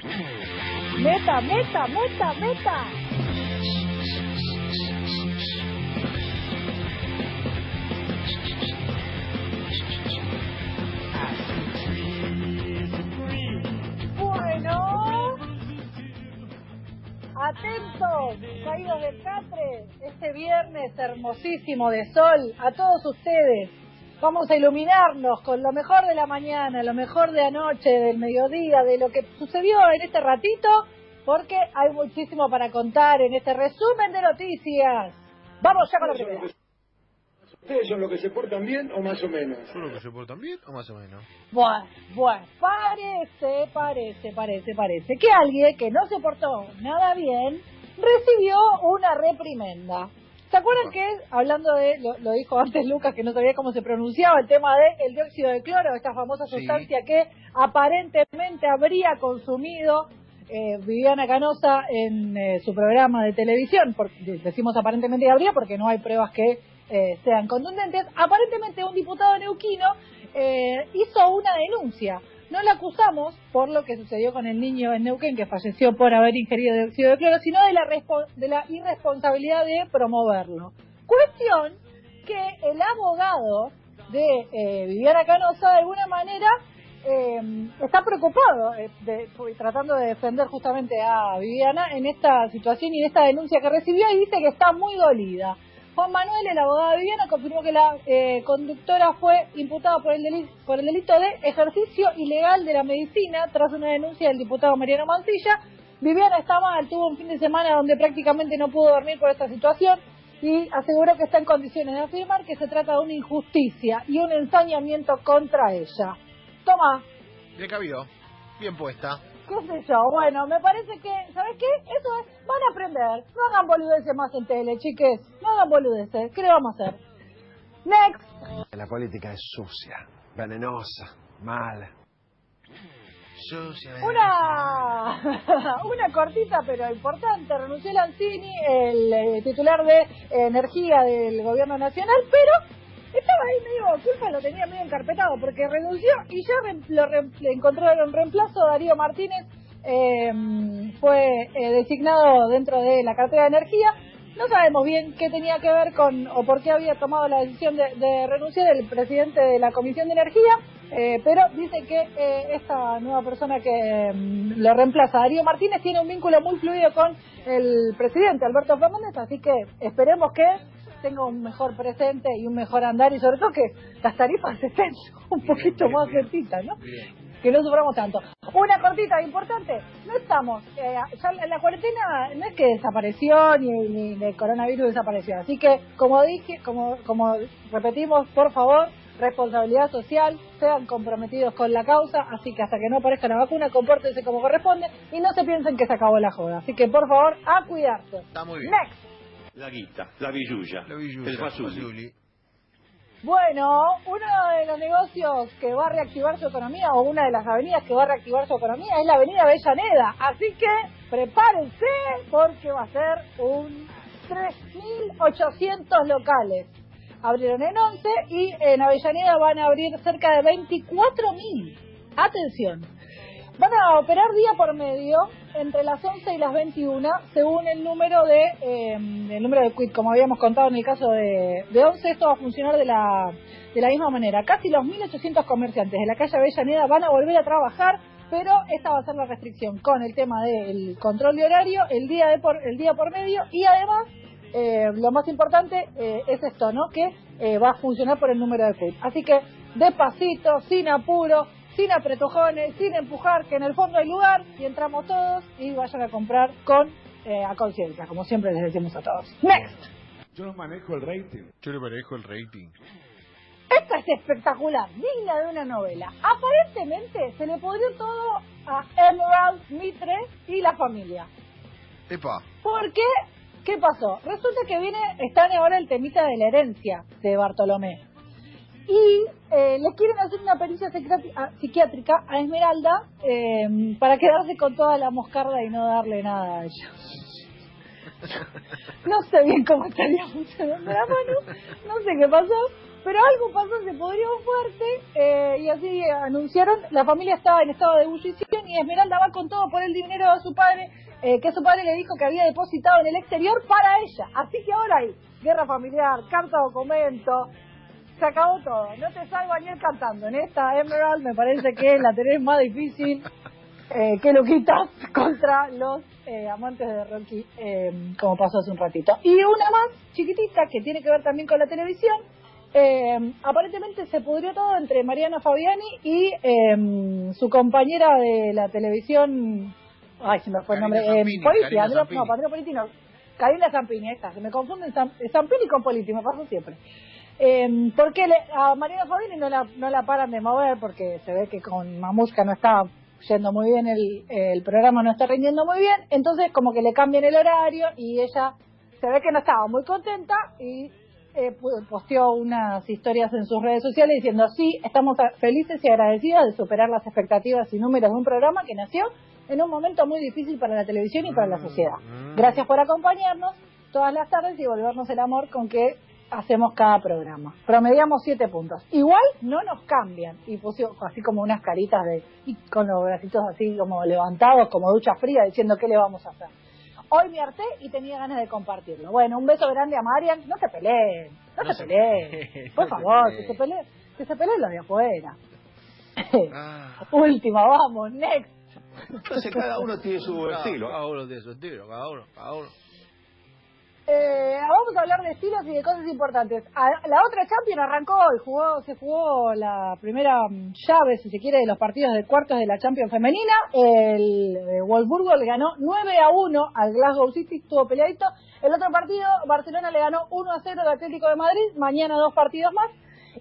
Meta, meta, meta, meta. Bueno, atentos, caídos del catre, este viernes hermosísimo de sol, a todos ustedes. Vamos a iluminarnos con lo mejor de la mañana, lo mejor de anoche, del mediodía, de lo que sucedió en este ratito, porque hay muchísimo para contar en este resumen de noticias. Vamos ya con la primera. ¿Ustedes son los que se portan bien o más o menos? ¿Son los que se portan bien o más o menos? Bueno, bueno, parece, parece, parece, parece que alguien que no se portó nada bien recibió una reprimenda. ¿Se acuerdan que, hablando de, lo, lo dijo antes Lucas, que no sabía cómo se pronunciaba, el tema de el dióxido de cloro, esta famosa Sí. sustancia que aparentemente habría consumido eh, Viviana Canosa en eh, su programa de televisión? Por- de- decimos aparentemente habría porque no hay pruebas que eh, sean contundentes. Aparentemente un diputado neuquino eh, hizo una denuncia. No la acusamos por lo que sucedió con el niño en Neuquén que falleció por haber ingerido dióxido de cloro, sino de la, de la irresponsabilidad de promoverlo. Cuestión que el abogado de eh, Viviana Canosa de alguna manera eh, está preocupado eh, tratando de defender justamente a Viviana en esta situación y en esta denuncia que recibió y dice que está muy dolida. Juan Manuel, el abogado de Viviana, confirmó que la eh, conductora fue imputada por el, deli- por el delito de ejercicio ilegal de la medicina tras una denuncia del diputado Mariano Mancilla. Viviana está mal, tuvo un fin de semana donde prácticamente no pudo dormir por esta situación y aseguró que está en condiciones de afirmar que se trata de una injusticia y un ensañamiento contra ella. Toma, Bien cabido. Bien puesta. Qué sé yo, bueno, me parece que, ¿sabes qué? Eso es, van a aprender, no hagan boludeces más en tele, chiques, no hagan boludeces, ¿qué le vamos a hacer? Next. La política es sucia, venenosa, mala. Sucia. Una, una cortita pero importante. Renunció Lanzini, el eh, titular de Energía del Gobierno Nacional, pero estaba ahí medio, culpa lo tenía medio encarpetado porque renunció y ya lo re- le encontraron reemplazo. Darío Martínez eh, fue eh, designado dentro de la cartera de Energía. No sabemos bien qué tenía que ver con o por qué había tomado la decisión de, renunciar el presidente de la Comisión de Energía, eh, pero dice que eh, esta nueva persona que mm, lo reemplaza, Darío Martínez, tiene un vínculo muy fluido con el presidente Alberto Fernández, así que esperemos que tenga un mejor presente y un mejor andar y sobre todo que las tarifas estén un poquito más cerquitas, ¿no? que no suframos tanto. Una cortita importante, no estamos, eh, ya la, la cuarentena no es que desapareció ni, ni el coronavirus desapareció, así que como dije, como, como repetimos, por favor, responsabilidad social, sean comprometidos con la causa, así que hasta que no aparezca la vacuna, compórtense como corresponde y no se piensen que se acabó la joda. Así que por favor, a cuidarse. Está muy bien. Next. La guita, la billulla, Lo vi el. Fazuli. Bueno, uno de los negocios que va a reactivar su economía o una de las avenidas que va a reactivar su economía es la avenida Avellaneda. Así que prepárense porque va a ser un 3.800 locales. Abrieron en 11 y en Avellaneda van a abrir cerca de 24.000. Atención. Van a operar día por medio entre las 11 y las 21 según el número de eh, el número de quit, como habíamos contado en el caso de, de 11, esto va a funcionar de la, de la misma manera. Casi los 1.800 comerciantes de la calle Avellaneda van a volver a trabajar, pero esta va a ser la restricción con el tema del control de horario, el día, de por, el día por medio y además eh, lo más importante eh, es esto, ¿no? Que eh, va a funcionar por el número de quit. Así que despacito, sin apuro, sin apretujones, sin empujar, que en el fondo hay lugar y entramos todos y vayan a comprar con eh, a conciencia, como siempre les decimos a todos. Next. Yo no manejo el rating. Yo le manejo el rating. Esta es espectacular, digna de una novela. Aparentemente se le pudrió todo a Emerald Mitre y la familia. Epa. Porque, ¿qué pasó? Resulta que viene, están ahora el temita de la herencia de Bartolomé. Y eh, le quieren hacer una pericia psiquiátrica a Esmeralda eh, para quedarse con toda la moscarda y no darle nada a ella. No sé bien cómo estaría funcionando la mano, no sé qué pasó, Pero algo pasó, se pudrió fuerte eh, y así anunciaron, la familia estaba en estado de ebullición y Esmeralda va con todo por el dinero de su padre, eh, que su padre le dijo que había depositado en el exterior para ella. Así que ahora hay guerra familiar, carta documento, se acabó todo. No te salgo ni el cantando. En esta Emerald me parece que la tenés más difícil eh, que lo quitas contra los eh, amantes de Rocky, eh, como pasó hace un ratito. Y una más chiquitita que tiene que ver también con la televisión. Eh, aparentemente se pudrió todo entre Mariana Fabiani y eh, su compañera de la televisión. Ay, se me fue el nombre. Zampini, Politi, Andrea- no, Politi no. Karina Zampini, esta, se me confunden Zam- Zampini con Politi, me pasa siempre. Eh, porque le- a Mariana Fabiani no la, no la paran de mover porque se ve que con Mamushka no está yendo muy bien el, el programa, no está rindiendo muy bien, entonces como que le cambian el horario y ella se ve que no estaba muy contenta y eh, posteó unas historias en sus redes sociales diciendo sí, estamos felices y agradecidas de superar las expectativas y números de un programa que nació en un momento muy difícil para la televisión y para la sociedad. Gracias por acompañarnos todas las tardes y volvernos el amor con que hacemos cada programa. Promediamos siete puntos. Igual no nos cambian. Y puso así como unas caritas de y con los bracitos así como levantados, como ducha fría, diciendo qué le vamos a hacer. Hoy me harté y tenía ganas de compartirlo. Bueno, un beso grande a Marian. No se peleen, no, No se se peleen. peleen, Por no favor, que se peleen, que se peleen los de afuera. Ah, Última, vamos, next. Entonces cada uno tiene su cada- estilo. Cada uno tiene su estilo, cada uno, cada uno. Eh, vamos a hablar de estilos y de cosas importantes. La otra Champions arrancó y jugó, se jugó la primera mm, llave, si se quiere, de los partidos de cuartos de la Champions femenina. El eh, Wolfsburgo le ganó 9 a 1 al Glasgow City, estuvo peleadito. El otro partido, Barcelona le ganó 1 a 0 al Atlético de Madrid. Mañana dos partidos más.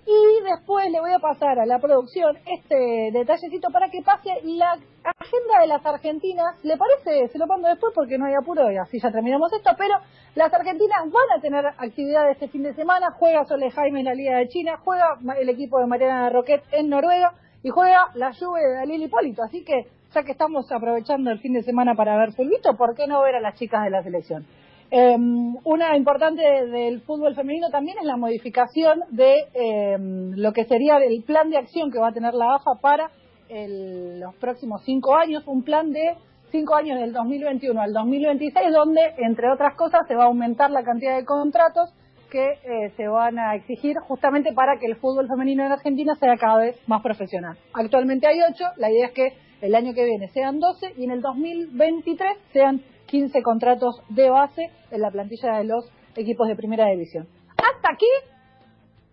Y después le voy a pasar a la producción este detallecito para que pase la agenda de las argentinas. ¿Le parece? Se lo mando después porque no hay apuro y así ya terminamos esto. Pero las argentinas van a tener actividad este fin de semana. Juega Sole Jaime en la Liga de China, juega el equipo de Mariana Roquet en Noruega y juega la Juve de Dalil Hipólito. Así que ya que estamos aprovechando el fin de semana para ver fulbito, ¿por qué no ver a las chicas de la selección? Eh, una importante de- del fútbol femenino también es la modificación de eh, lo que sería el plan de acción que va a tener la AFA para el- los próximos cinco años, un plan de cinco años del 2021 al 2026, donde, entre otras cosas, se va a aumentar la cantidad de contratos que eh, se van a exigir justamente para que el fútbol femenino en Argentina sea cada vez más profesional. Actualmente hay ocho, la idea es que el año que viene sean 12 y en el 2023 sean 15 contratos de base en la plantilla de los equipos de primera división. Hasta aquí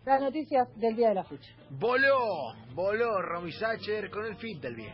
las noticias del día de la fecha. Voló, voló Romy Sacher con el fit del bien.